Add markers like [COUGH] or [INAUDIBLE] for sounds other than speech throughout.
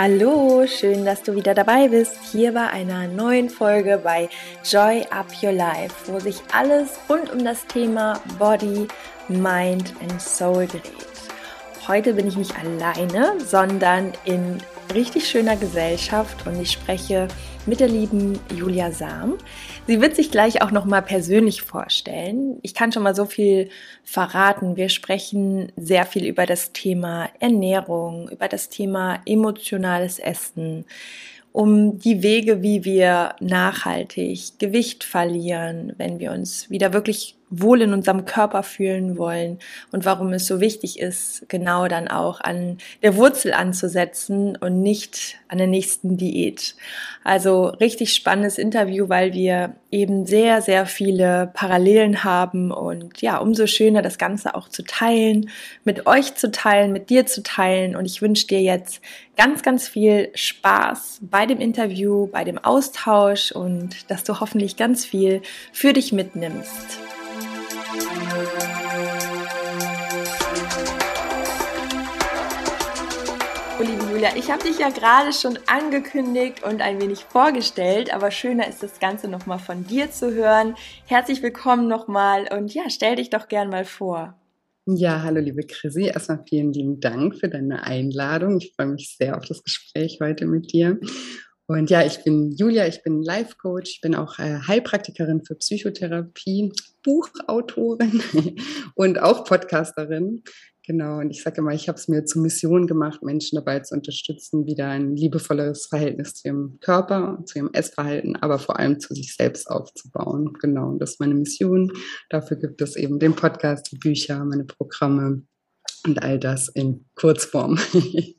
Hallo, schön, dass du wieder dabei bist, hier bei einer neuen Folge bei Joy Up Your Life, wo sich alles rund um das Thema Body, Mind and Soul dreht. Heute bin ich nicht alleine, sondern in richtig schöner Gesellschaft und ich spreche mit der lieben Julia Sam. Sie wird sich gleich auch noch mal persönlich vorstellen. Ich kann schon mal so viel verraten. Wir sprechen sehr viel über das Thema Ernährung, über das Thema emotionales Essen, um die Wege, wie wir nachhaltig Gewicht verlieren, wenn wir uns wieder wirklich wohl in unserem Körper fühlen wollen und warum es so wichtig ist, genau dann auch an der Wurzel anzusetzen und nicht an der nächsten Diät. Also richtig spannendes Interview, weil wir eben sehr, sehr viele Parallelen haben und ja, umso schöner das Ganze auch zu teilen, mit euch zu teilen, mit dir zu teilen und ich wünsche dir jetzt ganz, ganz viel Spaß bei dem Interview, bei dem Austausch und dass du hoffentlich ganz viel für dich mitnimmst. Oh, liebe Julia, ich habe dich ja gerade schon angekündigt und ein wenig vorgestellt, aber schöner ist das Ganze nochmal von dir zu hören. Herzlich willkommen nochmal und ja, stell dich doch gern mal vor. Ja, hallo liebe Chrissy. Erstmal vielen lieben Dank für deine Einladung. Ich freue mich sehr auf das Gespräch heute mit dir. Und ja, ich bin Julia, ich bin Life Coach, ich bin auch äh, Heilpraktikerin für Psychotherapie, Buchautorin [LAUGHS] und auch Podcasterin. Genau, und ich sage immer, ich habe es mir zur Mission gemacht, Menschen dabei zu unterstützen, wieder ein liebevolles Verhältnis zu ihrem Körper, zu ihrem Essverhalten, aber vor allem zu sich selbst aufzubauen. Genau, und das ist meine Mission. Dafür gibt es eben den Podcast, die Bücher, meine Programme und all das in Kurzform. [LAUGHS]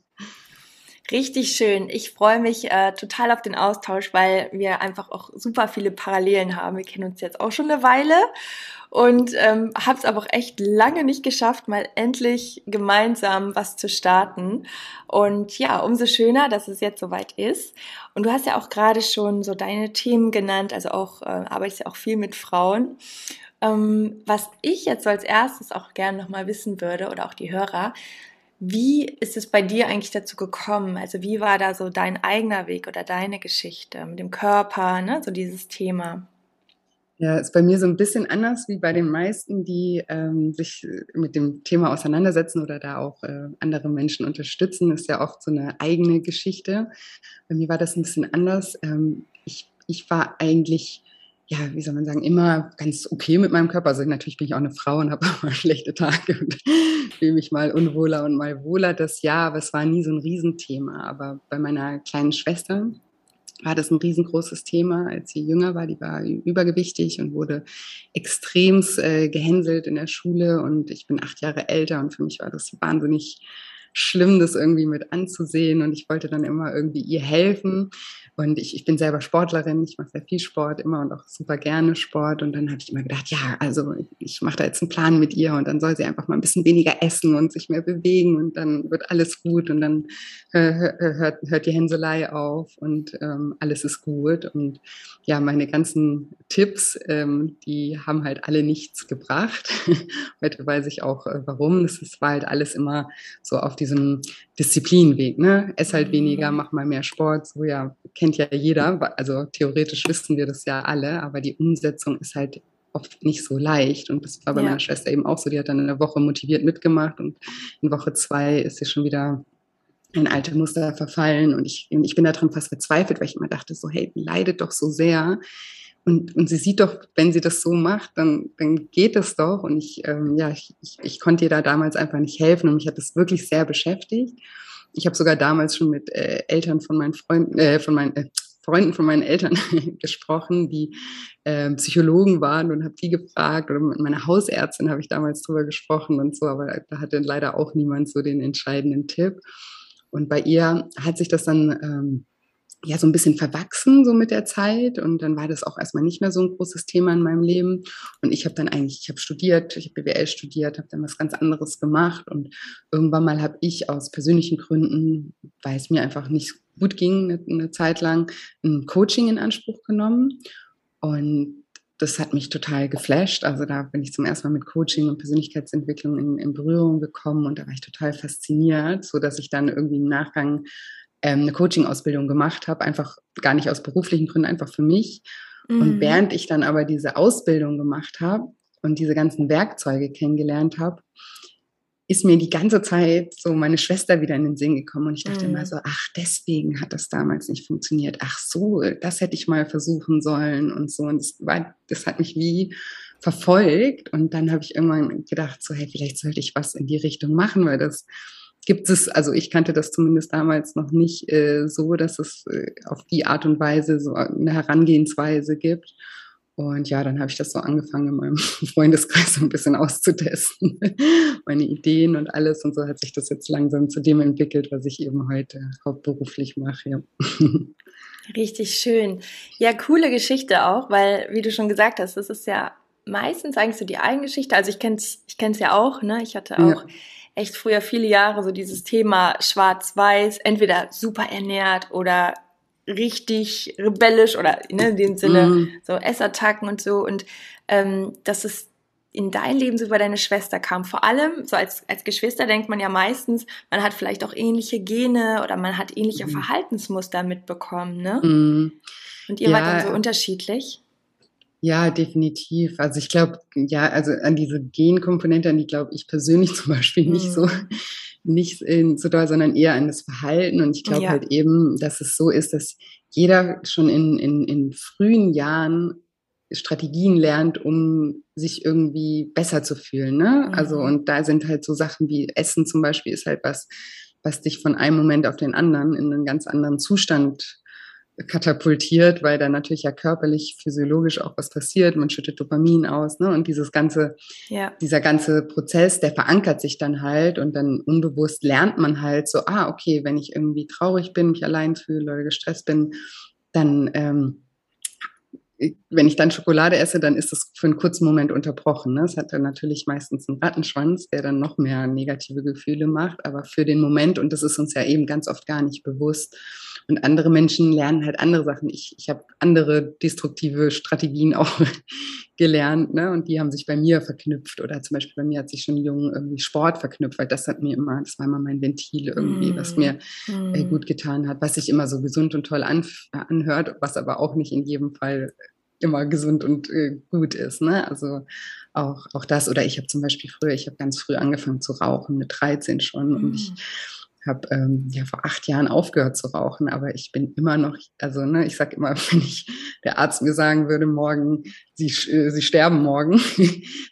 Richtig schön. Ich freue mich äh, total auf den Austausch, weil wir einfach auch super viele Parallelen haben. Wir kennen uns jetzt auch schon eine Weile und ähm, habe es aber auch echt lange nicht geschafft, mal endlich gemeinsam was zu starten. Und ja, umso schöner, dass es jetzt soweit ist. Und du hast ja auch gerade schon so deine Themen genannt, also auch äh, arbeitest ja auch viel mit Frauen. Ähm, was ich jetzt so als erstes auch gerne nochmal wissen würde oder auch die Hörer, wie ist es bei dir eigentlich dazu gekommen? Also wie war da so dein eigener Weg oder deine Geschichte mit dem Körper, ne? so dieses Thema? Ja, ist bei mir so ein bisschen anders wie bei den meisten, die ähm, sich mit dem Thema auseinandersetzen oder da auch äh, andere Menschen unterstützen. Ist ja oft so eine eigene Geschichte. Bei mir war das ein bisschen anders. Ähm, ich, ich war eigentlich ja, wie soll man sagen, immer ganz okay mit meinem Körper. Also natürlich bin ich auch eine Frau und habe [LAUGHS] auch mal schlechte Tage und [LAUGHS] fühle mich mal unwohler und mal wohler. Das ja, aber es war nie so ein Riesenthema. Aber bei meiner kleinen Schwester war das ein riesengroßes Thema, als sie jünger war. Die war übergewichtig und wurde extremst äh, gehänselt in der Schule. Und ich bin acht Jahre älter und für mich war das wahnsinnig schlimm, das irgendwie mit anzusehen. Und ich wollte dann immer irgendwie ihr helfen. Und ich, ich bin selber Sportlerin, ich mache sehr viel Sport immer und auch super gerne Sport. Und dann habe ich immer gedacht, ja, also ich mache da jetzt einen Plan mit ihr und dann soll sie einfach mal ein bisschen weniger essen und sich mehr bewegen und dann wird alles gut und dann äh, hört, hört die Hänselei auf und ähm, alles ist gut. Und ja, meine ganzen Tipps, ähm, die haben halt alle nichts gebracht. [LAUGHS] Heute weiß ich auch, äh, warum. Das ist, war halt alles immer so auf diesem Disziplinweg. Ne? Ess halt weniger, mach mal mehr Sport. So ja, kennt ja jeder. Also theoretisch wissen wir das ja alle, aber die Umsetzung ist halt oft nicht so leicht. Und das war bei ja. meiner Schwester eben auch so. Die hat dann in der Woche motiviert mitgemacht und in Woche zwei ist sie schon wieder in alte Muster verfallen. Und ich, ich bin daran fast verzweifelt, weil ich immer dachte, so, hey, leidet doch so sehr. Und, und sie sieht doch, wenn sie das so macht, dann, dann geht es doch. Und ich, ähm, ja, ich, ich, ich konnte ihr da damals einfach nicht helfen und mich hat das wirklich sehr beschäftigt. Ich habe sogar damals schon mit äh, Eltern von meinen Freunden, äh, von meinen äh, Freunden von meinen Eltern [LAUGHS] gesprochen, die äh, Psychologen waren und habe die gefragt oder mit meiner Hausärztin habe ich damals drüber gesprochen und so, aber da hatte leider auch niemand so den entscheidenden Tipp. Und bei ihr hat sich das dann ähm, ja so ein bisschen verwachsen so mit der Zeit. Und dann war das auch erstmal nicht mehr so ein großes Thema in meinem Leben. Und ich habe dann eigentlich ich habe studiert ich habe BWL studiert habe dann was ganz anderes gemacht. Und irgendwann mal habe ich aus persönlichen Gründen weil es mir einfach nicht gut ging eine, eine Zeit lang ein Coaching in Anspruch genommen. Und das hat mich total geflasht. Also da bin ich zum ersten Mal mit Coaching und Persönlichkeitsentwicklung in, in Berührung gekommen. Und da war ich total fasziniert, so dass ich dann irgendwie im Nachgang ähm, eine Coaching-Ausbildung gemacht habe, einfach gar nicht aus beruflichen Gründen, einfach für mich. Mhm. Und während ich dann aber diese Ausbildung gemacht habe und diese ganzen Werkzeuge kennengelernt habe, ist mir die ganze Zeit so meine Schwester wieder in den Sinn gekommen und ich dachte mhm. immer so, ach, deswegen hat das damals nicht funktioniert. Ach so, das hätte ich mal versuchen sollen und so. Und das war, das hat mich wie verfolgt und dann habe ich irgendwann gedacht, so, hey, vielleicht sollte ich was in die Richtung machen, weil das gibt es, also ich kannte das zumindest damals noch nicht äh, so, dass es äh, auf die Art und Weise so eine Herangehensweise gibt. Und ja, dann habe ich das so angefangen, in meinem [LAUGHS] Freundeskreis so ein bisschen auszutesten, [LAUGHS] meine Ideen und alles. Und so hat sich das jetzt langsam zu dem entwickelt, was ich eben heute hauptberuflich mache. Ja. [LAUGHS] Richtig schön. Ja, coole Geschichte auch, weil, wie du schon gesagt hast, das ist ja meistens eigentlich so die Eigengeschichte. Also ich kenne es ich kenn's ja auch, ne? Ich hatte auch ja. Echt früher viele Jahre so dieses Thema schwarz-weiß, entweder super ernährt oder richtig rebellisch oder ne, in dem Sinne mm. so Essattacken und so und ähm, dass es in dein Leben so über deine Schwester kam. Vor allem, so als, als Geschwister denkt man ja meistens, man hat vielleicht auch ähnliche Gene oder man hat ähnliche mm. Verhaltensmuster mitbekommen, ne? Mm. Und ihr ja. wart dann so unterschiedlich? Ja, definitiv. Also ich glaube, ja, also an diese Genkomponente, an die glaube ich persönlich [LAUGHS] zum Beispiel nicht so nicht in, so doll, sondern eher an das Verhalten. Und ich glaube ja. halt eben, dass es so ist, dass jeder schon in, in, in frühen Jahren Strategien lernt, um sich irgendwie besser zu fühlen. Ne? Mhm. Also, und da sind halt so Sachen wie Essen zum Beispiel ist halt was, was dich von einem Moment auf den anderen in einen ganz anderen Zustand katapultiert, weil da natürlich ja körperlich, physiologisch auch was passiert. Man schüttet Dopamin aus, ne? Und dieses ganze, ja. dieser ganze Prozess, der verankert sich dann halt und dann unbewusst lernt man halt so, ah, okay, wenn ich irgendwie traurig bin, mich allein fühle oder gestresst bin, dann, ähm, wenn ich dann Schokolade esse, dann ist das für einen kurzen Moment unterbrochen. Ne? Das hat dann natürlich meistens einen Rattenschwanz, der dann noch mehr negative Gefühle macht, aber für den Moment, und das ist uns ja eben ganz oft gar nicht bewusst, und andere Menschen lernen halt andere Sachen. Ich, ich habe andere destruktive Strategien [LAUGHS] auch gelernt, ne? Und die haben sich bei mir verknüpft. Oder zum Beispiel bei mir hat sich schon jung irgendwie Sport verknüpft, weil das hat mir immer, das war immer mein Ventil irgendwie, mm. was mir äh, gut getan hat, was sich immer so gesund und toll an, anhört, was aber auch nicht in jedem Fall immer gesund und äh, gut ist. Ne? Also auch, auch das. Oder ich habe zum Beispiel früher, ich habe ganz früh angefangen zu rauchen, mit 13 schon. Mm. Und ich habe ähm, ja vor acht Jahren aufgehört zu rauchen, aber ich bin immer noch, also ne, ich sag immer, [LAUGHS] wenn ich der Arzt mir sagen würde, morgen, sie, äh, sie sterben morgen, [LAUGHS]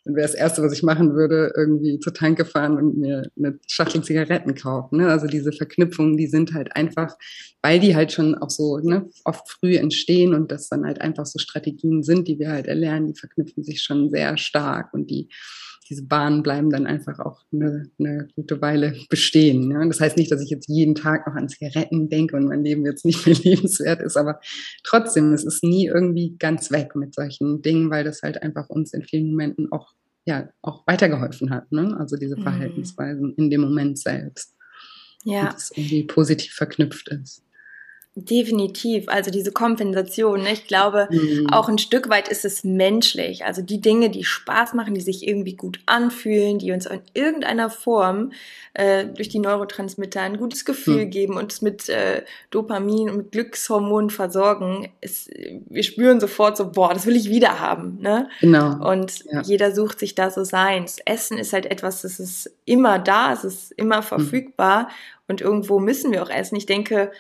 dann wäre das Erste, was ich machen würde, irgendwie zur Tanke fahren und mir eine Schachtel Zigaretten kaufen. Ne? Also diese Verknüpfungen, die sind halt einfach, weil die halt schon auch so ne, oft früh entstehen und das dann halt einfach so Strategien sind, die wir halt erlernen, die verknüpfen sich schon sehr stark und die diese Bahnen bleiben dann einfach auch eine, eine gute Weile bestehen. Ja? Das heißt nicht, dass ich jetzt jeden Tag noch an Zigaretten denke und mein Leben jetzt nicht mehr [LAUGHS] lebenswert ist, aber trotzdem, es ist nie irgendwie ganz weg mit solchen Dingen, weil das halt einfach uns in vielen Momenten auch, ja, auch weitergeholfen hat. Ne? Also diese mhm. Verhaltensweisen in dem Moment selbst. Ja. Und das irgendwie positiv verknüpft ist. Definitiv, also diese Kompensation. Ne? Ich glaube, mhm. auch ein Stück weit ist es menschlich. Also die Dinge, die Spaß machen, die sich irgendwie gut anfühlen, die uns in irgendeiner Form äh, durch die Neurotransmitter ein gutes Gefühl mhm. geben und uns mit äh, Dopamin und mit Glückshormonen versorgen. Es, wir spüren sofort so, boah, das will ich wieder haben. Ne? Genau. Und ja. jeder sucht sich da so seins. Essen ist halt etwas, das ist immer da, es ist immer mhm. verfügbar mhm. und irgendwo müssen wir auch essen. Ich denke,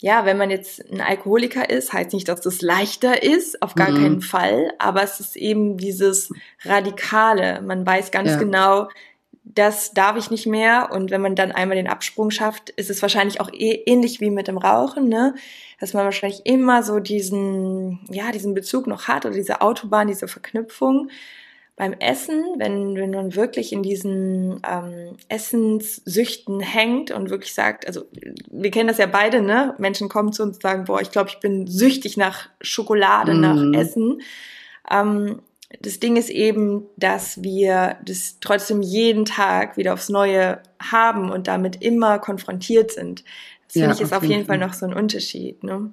ja, wenn man jetzt ein Alkoholiker ist, heißt nicht, dass das leichter ist, auf gar mhm. keinen Fall, aber es ist eben dieses Radikale. Man weiß ganz ja. genau, das darf ich nicht mehr. Und wenn man dann einmal den Absprung schafft, ist es wahrscheinlich auch eh ähnlich wie mit dem Rauchen, ne? Dass man wahrscheinlich immer so diesen, ja, diesen Bezug noch hat oder diese Autobahn, diese Verknüpfung beim Essen, wenn, wenn man wirklich in diesen ähm, Essenssüchten hängt und wirklich sagt, also wir kennen das ja beide, ne? Menschen kommen zu uns und sagen, boah, ich glaube, ich bin süchtig nach Schokolade, mhm. nach Essen. Ähm, das Ding ist eben, dass wir das trotzdem jeden Tag wieder aufs Neue haben und damit immer konfrontiert sind. Das ja, finde ich ist auf jeden Fall noch so ein Unterschied. Ne?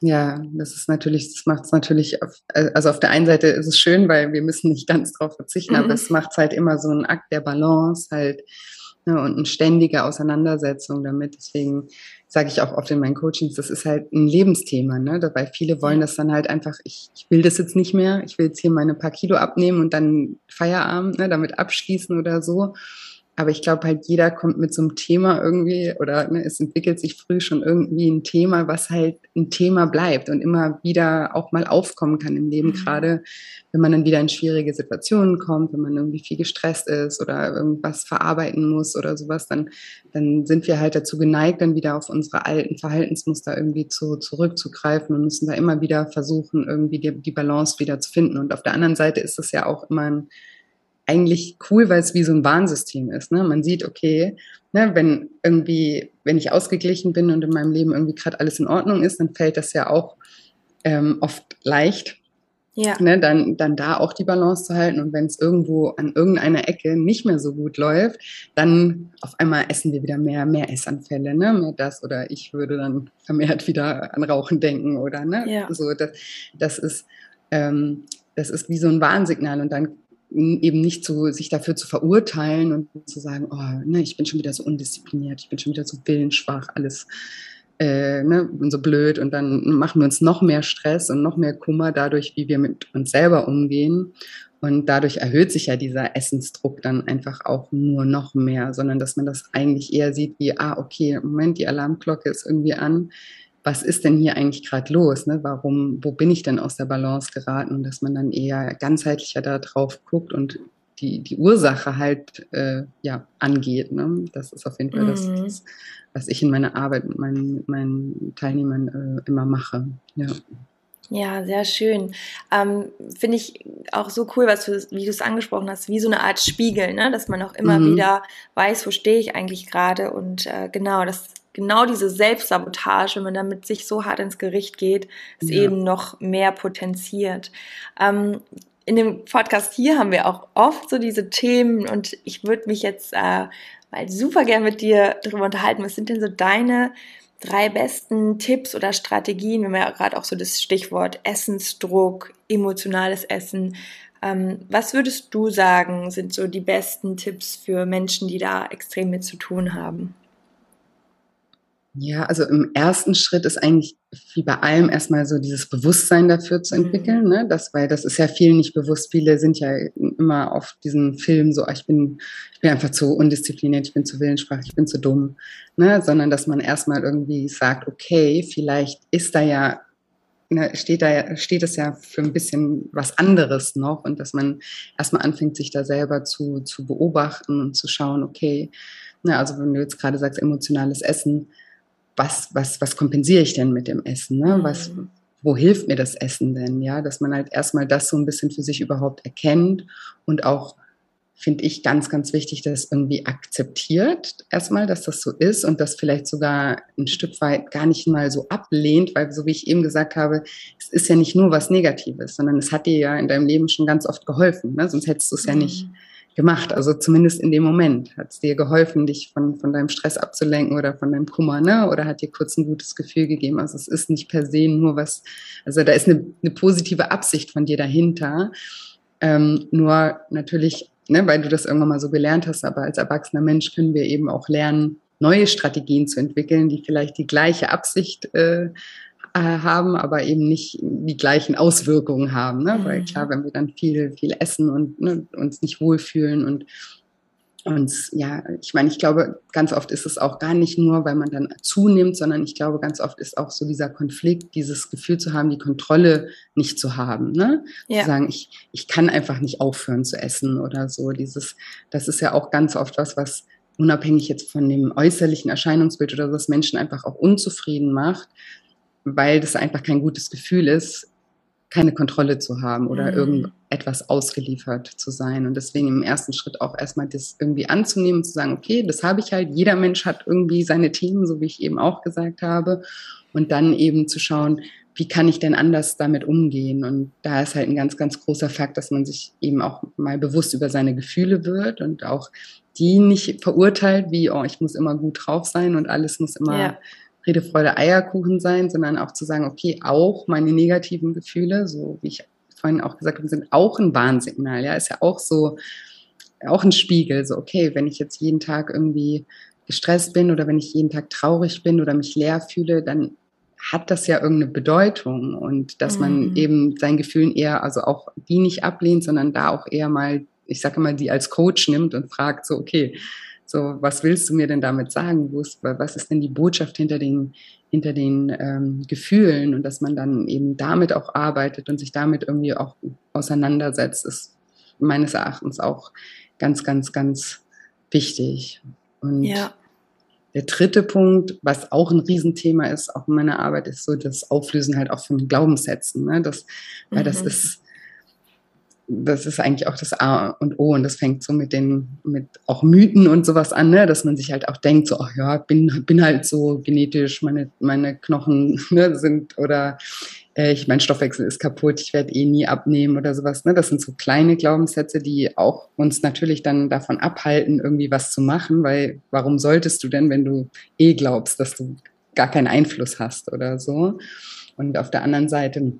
Ja, das ist natürlich, das macht es natürlich, auf, also auf der einen Seite ist es schön, weil wir müssen nicht ganz drauf verzichten, mhm. aber es macht es halt immer so ein Akt der Balance halt ne, und eine ständige Auseinandersetzung damit. Deswegen sage ich auch oft in meinen Coachings, das ist halt ein Lebensthema, ne? Dabei viele wollen das dann halt einfach, ich, ich will das jetzt nicht mehr, ich will jetzt hier meine paar Kilo abnehmen und dann Feierabend, ne, damit abschließen oder so. Aber ich glaube halt, jeder kommt mit so einem Thema irgendwie oder ne, es entwickelt sich früh schon irgendwie ein Thema, was halt ein Thema bleibt und immer wieder auch mal aufkommen kann im Leben, mhm. gerade wenn man dann wieder in schwierige Situationen kommt, wenn man irgendwie viel gestresst ist oder irgendwas verarbeiten muss oder sowas, dann, dann sind wir halt dazu geneigt, dann wieder auf unsere alten Verhaltensmuster irgendwie zu, zurückzugreifen und müssen da immer wieder versuchen, irgendwie die, die Balance wieder zu finden. Und auf der anderen Seite ist es ja auch immer ein eigentlich cool, weil es wie so ein Warnsystem ist. Ne? Man sieht, okay, ne, wenn irgendwie, wenn ich ausgeglichen bin und in meinem Leben irgendwie gerade alles in Ordnung ist, dann fällt das ja auch ähm, oft leicht. Ja. Ne, dann, dann da auch die Balance zu halten. Und wenn es irgendwo an irgendeiner Ecke nicht mehr so gut läuft, dann auf einmal essen wir wieder mehr, mehr Essanfälle, ne? Mehr das oder ich würde dann vermehrt wieder an Rauchen denken oder ne? Ja. So, das, das ist, ähm, das ist wie so ein Warnsignal. Und dann eben nicht zu, sich dafür zu verurteilen und zu sagen, oh, ne, ich bin schon wieder so undiszipliniert, ich bin schon wieder so willensschwach, alles äh, ne, und so blöd und dann machen wir uns noch mehr Stress und noch mehr Kummer dadurch, wie wir mit uns selber umgehen. Und dadurch erhöht sich ja dieser Essensdruck dann einfach auch nur noch mehr, sondern dass man das eigentlich eher sieht wie, ah, okay, Moment, die Alarmglocke ist irgendwie an was ist denn hier eigentlich gerade los? Ne? Warum, wo bin ich denn aus der Balance geraten? Dass man dann eher ganzheitlicher da drauf guckt und die, die Ursache halt äh, ja, angeht. Ne? Das ist auf jeden Fall mhm. das, das, was ich in meiner Arbeit mit meinen, mit meinen Teilnehmern äh, immer mache. Ja. Ja, sehr schön. Ähm, Finde ich auch so cool, was du, wie du es angesprochen hast, wie so eine Art Spiegel, ne? dass man auch immer mhm. wieder weiß, wo stehe ich eigentlich gerade und äh, genau, das genau diese Selbstsabotage, wenn man damit sich so hart ins Gericht geht, es ja. eben noch mehr potenziert. Ähm, in dem Podcast hier haben wir auch oft so diese Themen und ich würde mich jetzt äh, mal super gern mit dir darüber unterhalten. Was sind denn so deine drei besten Tipps oder Strategien? Wir haben ja gerade auch so das Stichwort Essensdruck, emotionales Essen. Ähm, was würdest du sagen, sind so die besten Tipps für Menschen, die da extrem mit zu tun haben? Ja, also im ersten Schritt ist eigentlich wie bei allem erstmal so dieses Bewusstsein dafür zu entwickeln, mhm. ne? Das, weil das ist ja vielen nicht bewusst. Viele sind ja immer auf diesen Film so, ah, ich bin, ich bin einfach zu undiszipliniert, ich bin zu willenssprach, ich bin zu dumm, ne? Sondern dass man erstmal irgendwie sagt, okay, vielleicht ist da ja ne, steht da steht es ja für ein bisschen was anderes noch und dass man erstmal anfängt, sich da selber zu, zu beobachten und zu schauen, okay, ne, also wenn du jetzt gerade sagst, emotionales Essen, was, was, was kompensiere ich denn mit dem Essen? Ne? Was, mhm. wo hilft mir das Essen denn? Ja, dass man halt erstmal das so ein bisschen für sich überhaupt erkennt und auch finde ich ganz, ganz wichtig, das irgendwie akzeptiert erstmal, dass das so ist und das vielleicht sogar ein Stück weit gar nicht mal so ablehnt, weil so wie ich eben gesagt habe, es ist ja nicht nur was Negatives, sondern es hat dir ja in deinem Leben schon ganz oft geholfen, ne? sonst hättest du es ja nicht mhm gemacht. Also zumindest in dem Moment hat es dir geholfen, dich von, von deinem Stress abzulenken oder von deinem Kummer, ne? Oder hat dir kurz ein gutes Gefühl gegeben. Also es ist nicht per se nur was, also da ist eine, eine positive Absicht von dir dahinter. Ähm, nur natürlich, ne, weil du das irgendwann mal so gelernt hast, aber als erwachsener Mensch können wir eben auch lernen, neue Strategien zu entwickeln, die vielleicht die gleiche Absicht äh, haben, aber eben nicht die gleichen Auswirkungen haben. Ne? Mhm. Weil klar, wenn wir dann viel, viel essen und ne, uns nicht wohlfühlen und uns, ja, ich meine, ich glaube, ganz oft ist es auch gar nicht nur, weil man dann zunimmt, sondern ich glaube, ganz oft ist auch so dieser Konflikt, dieses Gefühl zu haben, die Kontrolle nicht zu haben. Ne? Ja. Zu sagen, ich, ich kann einfach nicht aufhören zu essen oder so. Dieses, das ist ja auch ganz oft was, was unabhängig jetzt von dem äußerlichen Erscheinungsbild oder so, was Menschen einfach auch unzufrieden macht, weil das einfach kein gutes Gefühl ist, keine Kontrolle zu haben oder mhm. irgendetwas ausgeliefert zu sein. Und deswegen im ersten Schritt auch erstmal das irgendwie anzunehmen und zu sagen, okay, das habe ich halt. Jeder Mensch hat irgendwie seine Themen, so wie ich eben auch gesagt habe. Und dann eben zu schauen, wie kann ich denn anders damit umgehen? Und da ist halt ein ganz, ganz großer Fakt, dass man sich eben auch mal bewusst über seine Gefühle wird und auch die nicht verurteilt, wie, oh, ich muss immer gut drauf sein und alles muss immer ja Friede, Freude, Eierkuchen sein, sondern auch zu sagen, okay, auch meine negativen Gefühle, so wie ich vorhin auch gesagt habe, sind auch ein Warnsignal. Ja, ist ja auch so, auch ein Spiegel. So, okay, wenn ich jetzt jeden Tag irgendwie gestresst bin oder wenn ich jeden Tag traurig bin oder mich leer fühle, dann hat das ja irgendeine Bedeutung und dass mhm. man eben seinen Gefühlen eher, also auch die nicht ablehnt, sondern da auch eher mal, ich sage mal, die als Coach nimmt und fragt so, okay, so, was willst du mir denn damit sagen? Was ist denn die Botschaft hinter den, hinter den ähm, Gefühlen? Und dass man dann eben damit auch arbeitet und sich damit irgendwie auch auseinandersetzt, ist meines Erachtens auch ganz, ganz, ganz wichtig. Und ja. der dritte Punkt, was auch ein Riesenthema ist, auch in meiner Arbeit, ist so das Auflösen halt auch von Glaubenssätzen. Ne? Das, weil mhm. das ist das ist eigentlich auch das A und O und das fängt so mit den, mit auch Mythen und sowas an, ne? dass man sich halt auch denkt, so, ach ja, bin, bin halt so genetisch, meine, meine Knochen [LAUGHS] ne, sind oder äh, ich, mein Stoffwechsel ist kaputt, ich werde eh nie abnehmen oder sowas. Ne? Das sind so kleine Glaubenssätze, die auch uns natürlich dann davon abhalten, irgendwie was zu machen, weil warum solltest du denn, wenn du eh glaubst, dass du gar keinen Einfluss hast oder so? Und auf der anderen Seite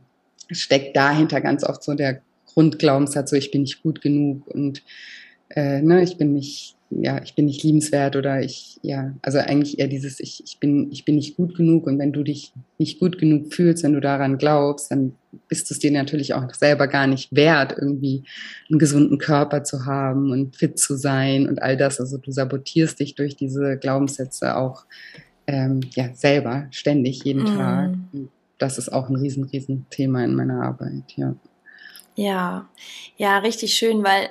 steckt dahinter ganz oft so der Grundglaubenssatz, so ich bin nicht gut genug und äh, ne, ich bin nicht, ja, ich bin nicht liebenswert oder ich, ja, also eigentlich eher dieses, ich, ich bin, ich bin nicht gut genug und wenn du dich nicht gut genug fühlst, wenn du daran glaubst, dann bist du es dir natürlich auch selber gar nicht wert, irgendwie einen gesunden Körper zu haben und fit zu sein und all das. Also du sabotierst dich durch diese Glaubenssätze auch ähm, ja, selber, ständig, jeden mm. Tag. Das ist auch ein riesen, riesen Thema in meiner Arbeit, ja. Ja, ja, richtig schön, weil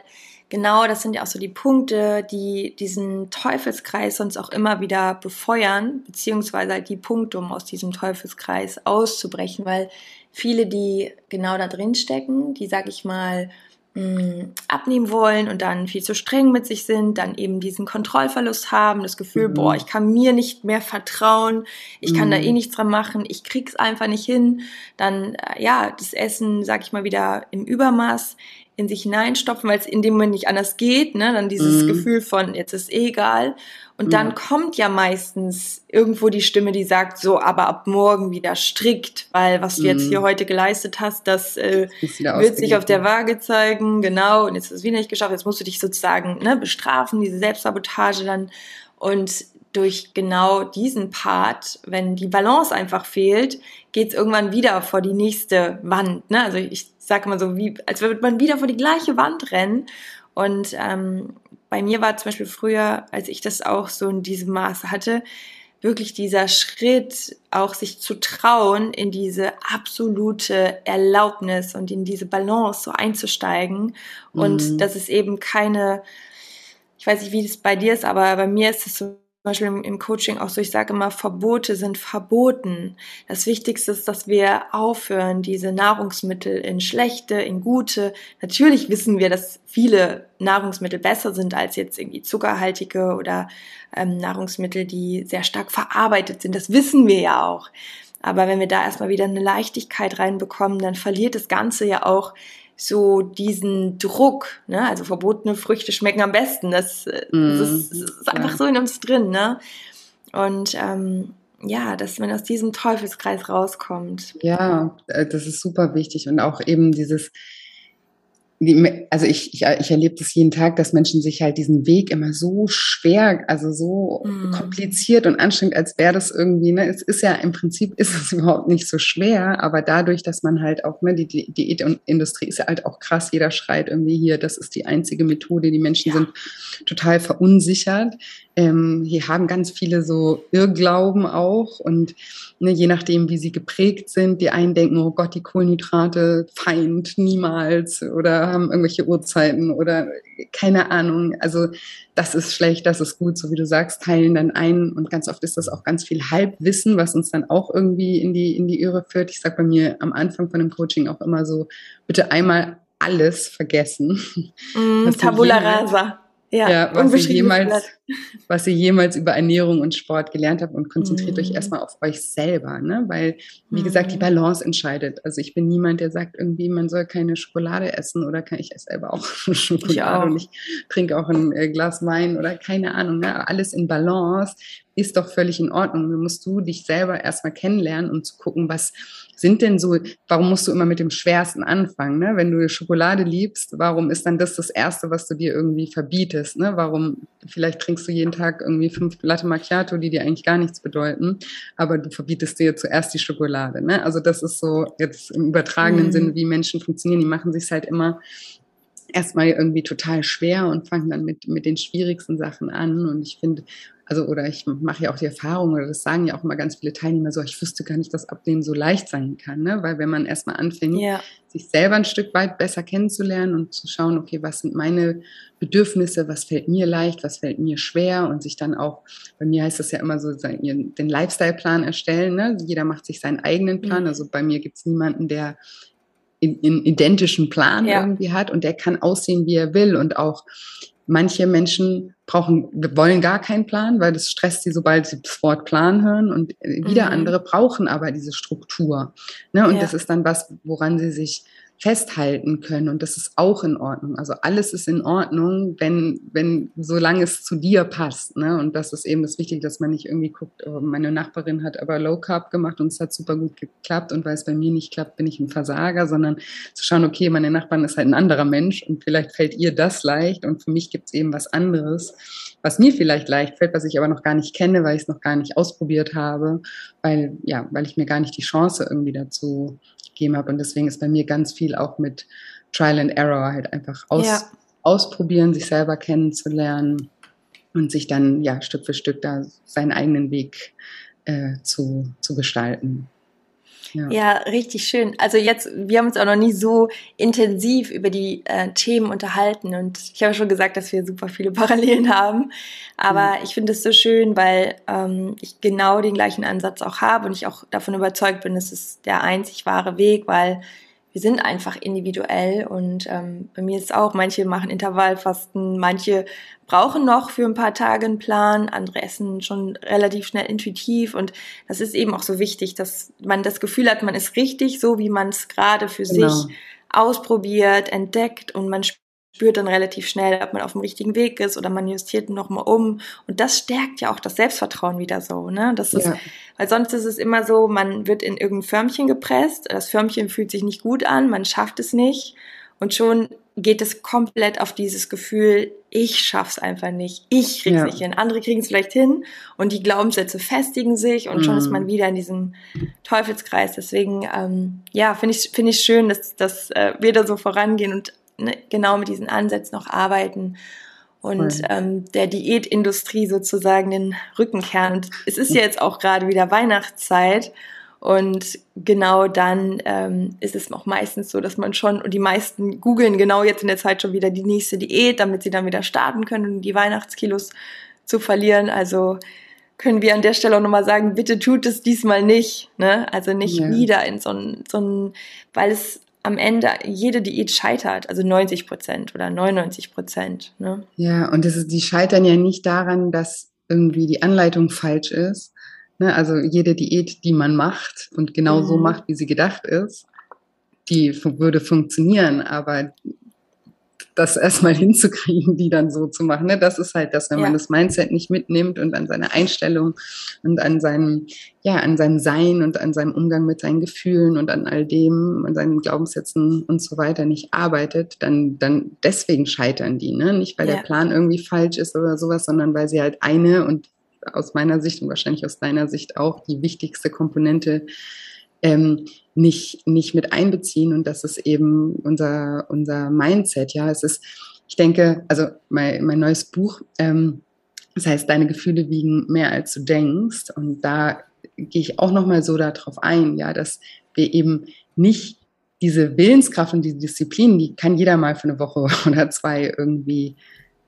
genau das sind ja auch so die Punkte, die diesen Teufelskreis sonst auch immer wieder befeuern, beziehungsweise halt die Punkte, um aus diesem Teufelskreis auszubrechen, weil viele, die genau da drin stecken, die, sag ich mal, mh, abnehmen wollen und dann viel zu streng mit sich sind, dann eben diesen Kontrollverlust haben, das Gefühl, mhm. boah, ich kann mir nicht mehr vertrauen, ich mhm. kann da eh mhm. nichts dran machen, ich krieg's einfach nicht hin, dann äh, ja, das Essen, sag ich mal wieder im Übermaß in sich hineinstopfen, weil es in dem Moment nicht anders geht, ne? Dann dieses mhm. Gefühl von jetzt ist eh egal. Und dann mhm. kommt ja meistens irgendwo die Stimme, die sagt, so, aber ab morgen wieder strikt, weil was du mhm. jetzt hier heute geleistet hast, das äh, wird sich auf der Waage zeigen, genau, und jetzt ist es wieder nicht geschafft, jetzt musst du dich sozusagen ne, bestrafen, diese Selbstsabotage dann. Und durch genau diesen Part, wenn die Balance einfach fehlt, geht es irgendwann wieder vor die nächste Wand. Ne? Also ich sage mal so, wie, als würde man wieder vor die gleiche Wand rennen. Und ähm, bei mir war zum Beispiel früher, als ich das auch so in diesem Maße hatte, wirklich dieser Schritt, auch sich zu trauen, in diese absolute Erlaubnis und in diese Balance so einzusteigen. Und mhm. das ist eben keine, ich weiß nicht, wie das bei dir ist, aber bei mir ist es so Beispiel im, Coaching auch so, ich sage immer, Verbote sind verboten. Das Wichtigste ist, dass wir aufhören, diese Nahrungsmittel in schlechte, in gute. Natürlich wissen wir, dass viele Nahrungsmittel besser sind als jetzt irgendwie zuckerhaltige oder ähm, Nahrungsmittel, die sehr stark verarbeitet sind. Das wissen wir ja auch. Aber wenn wir da erstmal wieder eine Leichtigkeit reinbekommen, dann verliert das Ganze ja auch so diesen Druck, ne? Also verbotene Früchte schmecken am besten. Das, mm, das, ist, das ist, einfach ja. so in uns drin, ne? Und ähm, ja, dass man aus diesem Teufelskreis rauskommt. Ja, äh, das ist super wichtig. Und auch eben dieses, also ich, ich, ich erlebe das jeden Tag, dass Menschen sich halt diesen Weg immer so schwer, also so mm. kompliziert und anstrengend, als wäre das irgendwie, ne, es ist ja im Prinzip ist es [LAUGHS] überhaupt nicht so schwer, aber dadurch, dass man halt auch, ne, die, die Diätindustrie ist ja halt auch krass, jeder schreit irgendwie hier, das ist die einzige Methode, die Menschen ja. sind total verunsichert. Ähm, hier haben ganz viele so Irrglauben auch und ne, je nachdem, wie sie geprägt sind, die einen denken, oh Gott, die Kohlenhydrate, Feind, niemals oder haben irgendwelche Uhrzeiten oder keine Ahnung. Also das ist schlecht, das ist gut, so wie du sagst, teilen dann ein und ganz oft ist das auch ganz viel Halbwissen, was uns dann auch irgendwie in die, in die Irre führt. Ich sage bei mir am Anfang von dem Coaching auch immer so, bitte einmal alles vergessen. Mm, [LAUGHS] Tabula rasa. Ja, ja was, ihr jemals, [LAUGHS] was ihr jemals über Ernährung und Sport gelernt habt und konzentriert mhm. euch erstmal auf euch selber, ne? Weil, wie mhm. gesagt, die mhm. Balance entscheidet. Also ich bin niemand, der sagt irgendwie, man soll keine Schokolade essen oder kann ich esse selber auch [LAUGHS] Schokolade ich auch. und ich trinke auch ein äh, Glas Wein oder keine Ahnung, ne? Alles in Balance ist doch völlig in Ordnung. Dann musst du dich selber erstmal kennenlernen, um zu gucken, was sind denn so, warum musst du immer mit dem Schwersten anfangen? Ne? Wenn du Schokolade liebst, warum ist dann das das Erste, was du dir irgendwie verbietest? Ne? Warum, vielleicht trinkst du jeden Tag irgendwie fünf Latte Macchiato, die dir eigentlich gar nichts bedeuten, aber du verbietest dir zuerst die Schokolade. Ne? Also das ist so jetzt im übertragenen mhm. Sinne, wie Menschen funktionieren. Die machen sich halt immer erstmal irgendwie total schwer und fangen dann mit, mit den schwierigsten Sachen an. Und ich finde, also oder ich mache ja auch die Erfahrung, oder das sagen ja auch immer ganz viele Teilnehmer so, ich wüsste gar nicht, dass Abnehmen so leicht sein kann, ne? weil wenn man erstmal anfängt, ja. sich selber ein Stück weit besser kennenzulernen und zu schauen, okay, was sind meine Bedürfnisse, was fällt mir leicht, was fällt mir schwer und sich dann auch, bei mir heißt das ja immer so, den Lifestyle-Plan erstellen, ne? jeder macht sich seinen eigenen Plan, mhm. also bei mir gibt es niemanden, der einen identischen Plan ja. irgendwie hat und der kann aussehen, wie er will und auch manche Menschen brauchen, wollen gar keinen Plan, weil das stresst sie, sobald sie das Wort Plan hören und wieder mhm. andere brauchen aber diese Struktur. Ne? Und ja. das ist dann was, woran sie sich festhalten können und das ist auch in Ordnung. Also alles ist in Ordnung, wenn, wenn, solange es zu dir passt. Ne? Und das ist eben das Wichtige, dass man nicht irgendwie guckt, oh, meine Nachbarin hat aber Low Carb gemacht und es hat super gut geklappt und weil es bei mir nicht klappt, bin ich ein Versager, sondern zu schauen, okay, meine Nachbarin ist halt ein anderer Mensch und vielleicht fällt ihr das leicht und für mich gibt es eben was anderes, was mir vielleicht leicht fällt, was ich aber noch gar nicht kenne, weil ich es noch gar nicht ausprobiert habe, weil, ja, weil ich mir gar nicht die Chance irgendwie dazu gegeben habe. Und deswegen ist bei mir ganz viel auch mit Trial and Error halt einfach aus, ja. ausprobieren, sich selber kennenzulernen und sich dann ja Stück für Stück da seinen eigenen Weg äh, zu, zu gestalten. Ja. ja. richtig schön. Also jetzt, wir haben uns auch noch nie so intensiv über die äh, Themen unterhalten und ich habe schon gesagt, dass wir super viele [LAUGHS] Parallelen haben. Aber mhm. ich finde es so schön, weil ähm, ich genau den gleichen Ansatz auch habe und ich auch davon überzeugt bin, es ist der einzig wahre Weg, weil wir sind einfach individuell und ähm, bei mir ist es auch, manche machen Intervallfasten, manche brauchen noch für ein paar Tage einen Plan, andere essen schon relativ schnell intuitiv und das ist eben auch so wichtig, dass man das Gefühl hat, man ist richtig so, wie man es gerade für genau. sich ausprobiert, entdeckt und man spürt dann relativ schnell, ob man auf dem richtigen Weg ist oder man justiert nochmal um. Und das stärkt ja auch das Selbstvertrauen wieder so, ne? Das ist, ja. weil sonst ist es immer so, man wird in irgendein Förmchen gepresst, das Förmchen fühlt sich nicht gut an, man schafft es nicht und schon geht es komplett auf dieses Gefühl, ich schaff's einfach nicht, ich krieg's ja. nicht hin. Andere kriegen es vielleicht hin und die Glaubenssätze festigen sich und mhm. schon ist man mhm. wieder in diesem Teufelskreis. Deswegen, ähm, ja, finde ich, finde ich schön, dass, dass äh, wir da so vorangehen und ne, genau mit diesen Ansätzen noch arbeiten und ähm, der Diätindustrie sozusagen den Rücken kehren. Und es ist ja jetzt auch gerade wieder Weihnachtszeit und genau dann ähm, ist es auch meistens so, dass man schon, und die meisten googeln genau jetzt in der Zeit schon wieder die nächste Diät, damit sie dann wieder starten können, um die Weihnachtskilos zu verlieren. Also können wir an der Stelle auch nochmal sagen, bitte tut es diesmal nicht. Ne? Also nicht ja. wieder in so ein, so ein, weil es am Ende jede Diät scheitert, also 90 Prozent oder 99 Prozent. Ne? Ja, und das ist, die scheitern ja nicht daran, dass irgendwie die Anleitung falsch ist. Ne? Also jede Diät, die man macht und genau mhm. so macht, wie sie gedacht ist, die würde funktionieren, aber das erstmal [LAUGHS] hinzukriegen, die dann so zu machen. Ne? Das ist halt das, wenn ja. man das Mindset nicht mitnimmt und an seiner Einstellung und an seinem, ja, an seinem Sein und an seinem Umgang mit seinen Gefühlen und an all dem, an seinen Glaubenssätzen und so weiter nicht arbeitet, dann, dann deswegen scheitern die, ne? Nicht weil ja. der Plan irgendwie falsch ist oder sowas, sondern weil sie halt eine und aus meiner Sicht und wahrscheinlich aus deiner Sicht auch die wichtigste Komponente ähm, nicht, nicht mit einbeziehen. Und das ist eben unser, unser Mindset. Ja, es ist, ich denke, also mein, mein neues Buch, ähm, das heißt, deine Gefühle wiegen mehr als du denkst. Und da gehe ich auch nochmal so darauf ein, ja, dass wir eben nicht diese Willenskraft und die Disziplin, die kann jeder mal für eine Woche [LAUGHS] oder zwei irgendwie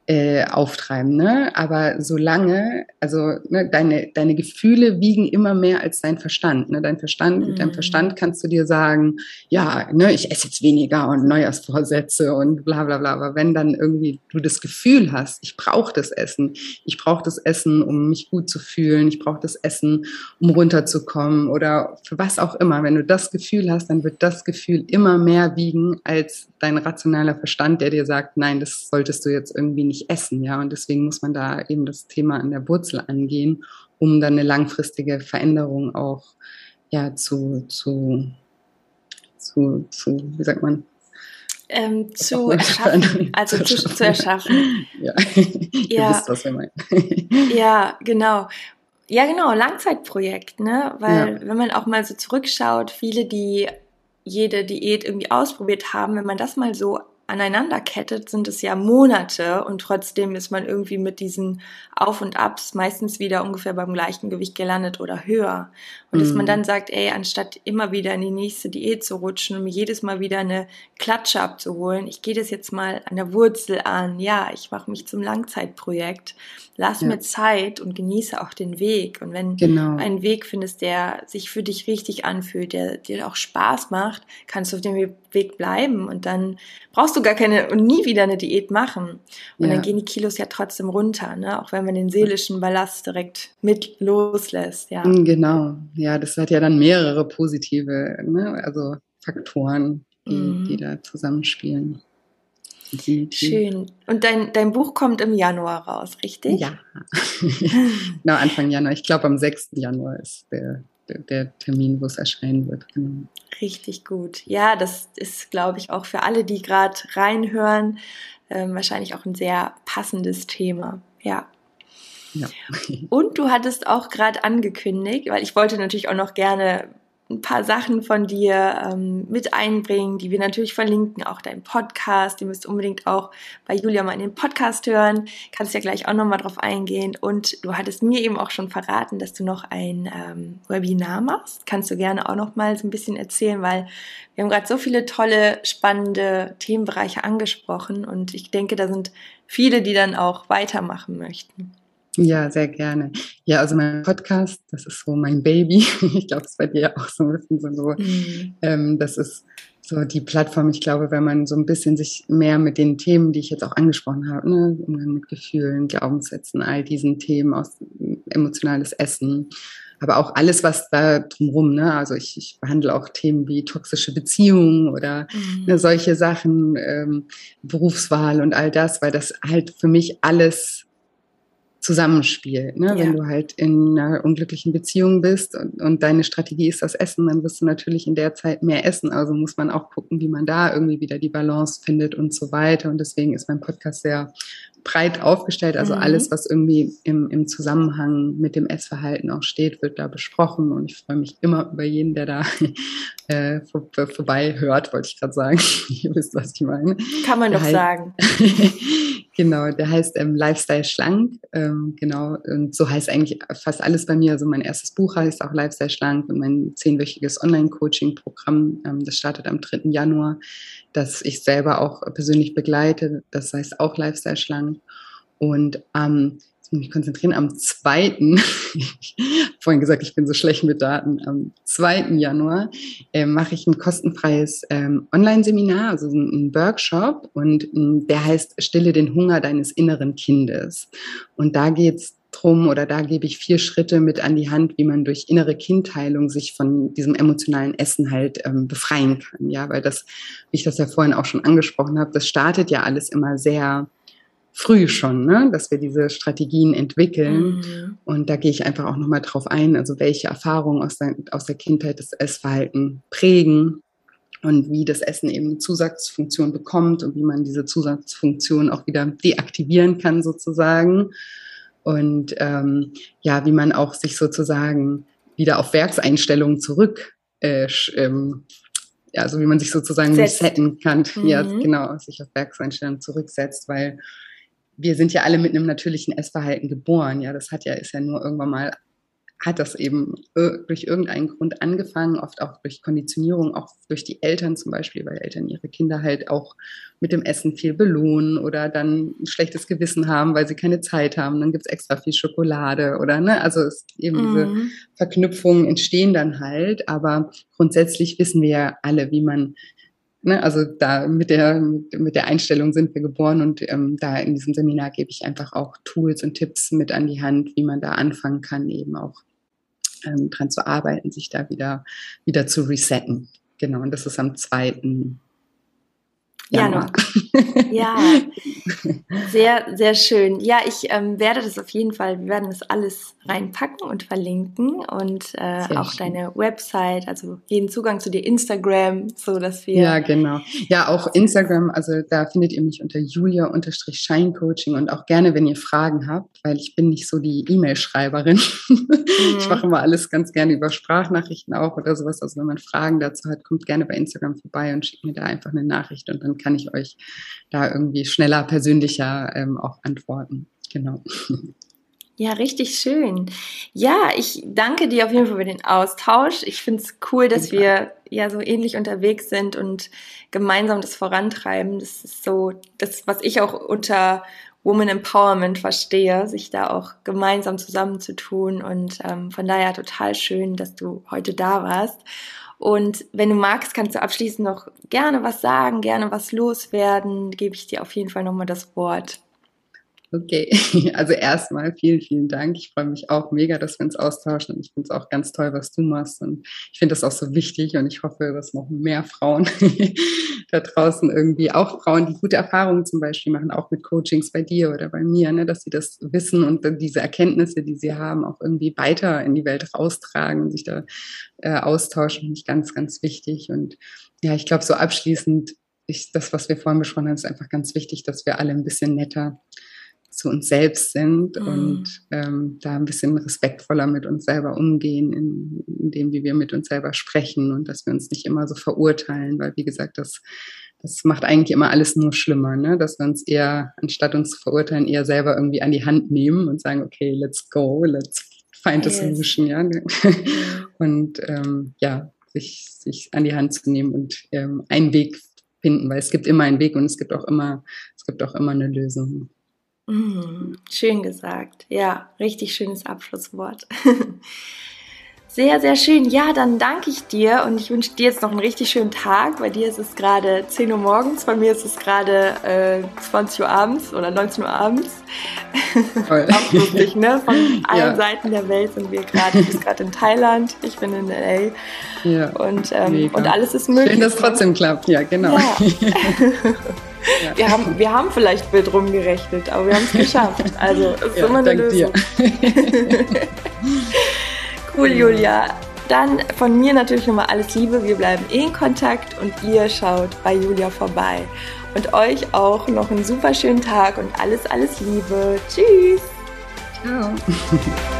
äh, auftreiben. Ne? Aber solange, also ne, deine, deine Gefühle wiegen immer mehr als dein Verstand. Ne? Dein Verstand, mhm. mit deinem Verstand kannst du dir sagen, ja, ne, ich esse jetzt weniger und Neujahrsvorsätze und bla bla bla. Aber wenn dann irgendwie du das Gefühl hast, ich brauche das Essen, ich brauche das Essen, um mich gut zu fühlen, ich brauche das Essen, um runterzukommen oder für was auch immer, wenn du das Gefühl hast, dann wird das Gefühl immer mehr wiegen als dein rationaler Verstand, der dir sagt, nein, das solltest du jetzt irgendwie nicht wenig essen, ja. Und deswegen muss man da eben das Thema an der Wurzel angehen, um dann eine langfristige Veränderung auch ja zu, zu, zu, zu wie sagt man, ähm, zu erschaffen, also zu, zu, erschaffen. [LAUGHS] Ja, [LAUGHS] ja. wisst, was wir meinen. [LAUGHS] ja, genau. Ja, genau, Langzeitprojekt, ne? Weil ja. wenn man auch mal so zurückschaut, viele, die jede Diät irgendwie ausprobiert haben, wenn man das mal so aneinander kettet, sind es ja Monate und trotzdem ist man irgendwie mit diesen Auf und Abs meistens wieder ungefähr beim gleichen Gewicht gelandet oder höher. Und mhm. dass man mhm. dann sagt, ey, anstatt immer wieder in die nächste Diät zu rutschen und mir jedes Mal wieder eine Klatsche abzuholen, ich gehe das jetzt mal an der Wurzel an. Ja, ich mache mich zum Langzeitprojekt. Lass ja. mir Zeit und genieße auch den Weg. Und wenn genau. du einen Weg findest, der sich für dich richtig anfühlt, der dir auch Spaß macht, kannst du auf dem Weg bleiben und dann brauchst du gar keine und nie wieder eine Diät machen. Und ja. dann gehen die Kilos ja trotzdem runter, ne? auch wenn man den seelischen Ballast direkt mit loslässt. Ja. Mm, genau, ja, das hat ja dann mehrere positive, ne? also Faktoren, die, mhm. die da zusammenspielen. Schön. Und dein, dein Buch kommt im Januar raus, richtig? Ja. [LAUGHS] genau, Anfang Januar. Ich glaube, am 6. Januar ist der, der, der Termin, wo es erscheinen wird. Genau. Richtig gut. Ja, das ist, glaube ich, auch für alle, die gerade reinhören, ähm, wahrscheinlich auch ein sehr passendes Thema. Ja. Ja. Und du hattest auch gerade angekündigt, weil ich wollte natürlich auch noch gerne ein paar Sachen von dir ähm, mit einbringen, die wir natürlich verlinken, auch dein Podcast. Ihr müsst unbedingt auch bei Julia mal in den Podcast hören. Kannst ja gleich auch nochmal drauf eingehen. Und du hattest mir eben auch schon verraten, dass du noch ein ähm, Webinar machst. Kannst du gerne auch noch mal so ein bisschen erzählen, weil wir haben gerade so viele tolle, spannende Themenbereiche angesprochen und ich denke, da sind viele, die dann auch weitermachen möchten. Ja, sehr gerne. Ja, also mein Podcast, das ist so mein Baby. [LAUGHS] Ich glaube, es ist bei dir auch so ein bisschen so. Mhm. Ähm, das ist so die Plattform. Ich glaube, wenn man so ein bisschen sich mehr mit den Themen, die ich jetzt auch angesprochen habe, ne, mit Gefühlen, Glaubenssätzen, all diesen Themen aus emotionales Essen, aber auch alles, was da drumherum, ne? Also ich, ich behandle auch Themen wie toxische Beziehungen oder mhm. ne, solche Sachen, ähm, Berufswahl und all das, weil das halt für mich alles zusammenspielt. Ne? Ja. Wenn du halt in einer unglücklichen Beziehung bist und, und, deine Strategie ist das Essen, dann wirst du natürlich in der Zeit mehr essen. Also muss man auch gucken, wie man da irgendwie wieder die Balance findet und so weiter. Und deswegen ist mein Podcast sehr breit aufgestellt. Also mhm. alles, was irgendwie im, im Zusammenhang mit dem Essverhalten auch steht, wird da besprochen. Und ich freue mich immer über jeden, der da [LAUGHS] äh, vor, vorbei hört, wollte ich gerade sagen. [LAUGHS] Ihr wisst, was ich meine. Kann man doch halt, sagen. [LAUGHS] Genau, der heißt ähm, Lifestyle Schlank. Ähm, genau, und so heißt eigentlich fast alles bei mir. Also mein erstes Buch heißt auch Lifestyle Schlank und mein zehnwöchiges Online-Coaching-Programm, ähm, das startet am 3. Januar, das ich selber auch persönlich begleite. Das heißt auch Lifestyle Schlank. Und am jetzt muss ich mich konzentrieren, am 2., ich vorhin gesagt, ich bin so schlecht mit Daten, am 2. Januar äh, mache ich ein kostenfreies ähm, Online-Seminar, also ein, Workshop und ähm, der heißt Stille den Hunger deines inneren Kindes. Und da geht's drum oder da gebe ich vier Schritte mit an die Hand, wie man durch innere Kindheilung sich von diesem emotionalen Essen halt ähm, befreien kann. Ja, weil das, wie ich das ja vorhin auch schon angesprochen habe, das startet ja alles immer sehr früh schon, ne? dass wir diese Strategien entwickeln. Mhm. Und da gehe ich einfach auch nochmal drauf ein, also welche Erfahrungen aus der, aus der Kindheit das Essverhalten prägen und wie das Essen eben eine Zusatzfunktion bekommt und wie man diese Zusatzfunktion auch wieder deaktivieren kann sozusagen. Und ähm, ja, wie man auch sich sozusagen wieder auf Werkseinstellungen zurück äh, ähm, ja, also wie man sich sozusagen Setzt. resetten kann, mhm. ja, genau, sich auf Werkseinstellungen zurücksetzt, weil wir sind ja alle mit einem natürlichen Essverhalten geboren. Ja, das hat ja, ist ja nur irgendwann mal, hat das eben durch irgendeinen Grund angefangen, oft auch durch Konditionierung, auch durch die Eltern zum Beispiel, weil Eltern ihre Kinder halt auch mit dem Essen viel belohnen oder dann ein schlechtes Gewissen haben, weil sie keine Zeit haben. Dann gibt's extra viel Schokolade oder, ne, also es, eben mhm. diese Verknüpfungen entstehen dann halt, aber grundsätzlich wissen wir ja alle, wie man Ne, also da mit der, mit der Einstellung sind wir geboren und ähm, da in diesem Seminar gebe ich einfach auch Tools und Tipps mit an die Hand, wie man da anfangen kann, eben auch ähm, dran zu arbeiten, sich da wieder, wieder zu resetten. Genau, und das ist am zweiten Januar. [LAUGHS] Ja, sehr, sehr schön. Ja, ich ähm, werde das auf jeden Fall, wir werden das alles reinpacken und verlinken und äh, auch schön. deine Website, also jeden Zugang zu dir, Instagram, so dass wir. Ja, genau. Ja, auch Instagram, also da findet ihr mich unter julia-scheincoaching und auch gerne, wenn ihr Fragen habt, weil ich bin nicht so die E-Mail-Schreiberin. [LAUGHS] Mhm. Ich mache immer alles ganz gerne über Sprachnachrichten auch oder sowas. Also wenn man Fragen dazu hat, kommt gerne bei Instagram vorbei und schickt mir da einfach eine Nachricht und dann kann ich euch da irgendwie schneller, persönlicher ähm, auch antworten. Genau. Ja, richtig schön. Ja, ich danke dir auf jeden Fall für den Austausch. Ich finde es cool, dass wir ja so ähnlich unterwegs sind und gemeinsam das vorantreiben. Das ist so das, was ich auch unter Woman Empowerment verstehe, sich da auch gemeinsam zusammenzutun. Und ähm, von daher total schön, dass du heute da warst. Und wenn du magst, kannst du abschließend noch gerne was sagen, gerne was loswerden. Gebe ich dir auf jeden Fall nochmal das Wort. Okay, [LAUGHS] also erstmal vielen, vielen Dank. Ich freue mich auch mega, dass wir uns austauschen und ich finde es auch ganz toll, was du machst und ich finde das auch so wichtig und ich hoffe, dass noch mehr Frauen [LAUGHS] da draußen irgendwie, auch Frauen, die gute Erfahrungen zum Beispiel machen, auch mit Coachings bei dir oder bei mir, ne, dass sie das wissen und diese Erkenntnisse, die sie haben, auch irgendwie weiter in die Welt raustragen und sich da äh, austauschen, finde ich ganz, ganz wichtig und ja, ich glaube so abschließend, ich, das, was wir vorhin besprochen haben, ist einfach ganz wichtig, dass wir alle ein bisschen netter zu uns selbst sind mhm. und ähm, da ein bisschen respektvoller mit uns selber umgehen, in, in, dem, wie wir mit uns selber sprechen und dass wir uns nicht immer so verurteilen, weil wie gesagt, das, das macht eigentlich immer alles nur schlimmer, ne? dass wir uns eher, anstatt uns zu verurteilen, eher selber irgendwie an die Hand nehmen und sagen, okay, let's go, let's find a solution, ja. [LAUGHS] und ähm, ja, sich, sich an die Hand zu nehmen und ähm, einen Weg finden, weil es gibt immer einen Weg und es gibt auch immer, es gibt auch immer eine Lösung. Mhm, schön gesagt. Ja, richtig schönes Abschlusswort. [LAUGHS] Sehr, sehr schön. Ja, dann danke ich dir und ich wünsche dir jetzt noch einen richtig schönen Tag. Bei dir ist es gerade 10 Uhr morgens, bei mir ist es gerade äh, 20 Uhr abends oder 19 Uhr abends. Auch [LAUGHS] lustig, ne? Von [LAUGHS] allen ja. Seiten der Welt sind wir gerade. Du bist gerade in Thailand, ich bin in LA. Ja. Und, ähm, und alles ist möglich. Schön, dass es trotzdem klappt, ja, genau. Ja. Ja. Wir, haben, wir haben vielleicht wild rumgerechnet, aber wir haben es geschafft. Also es ist ja, immer eine Lösung. [LAUGHS] cool, Julia. Dann von mir natürlich nochmal alles Liebe. Wir bleiben eh in Kontakt und ihr schaut bei Julia vorbei. Und euch auch noch einen super schönen Tag und alles, alles Liebe. Tschüss. Ciao. [LAUGHS]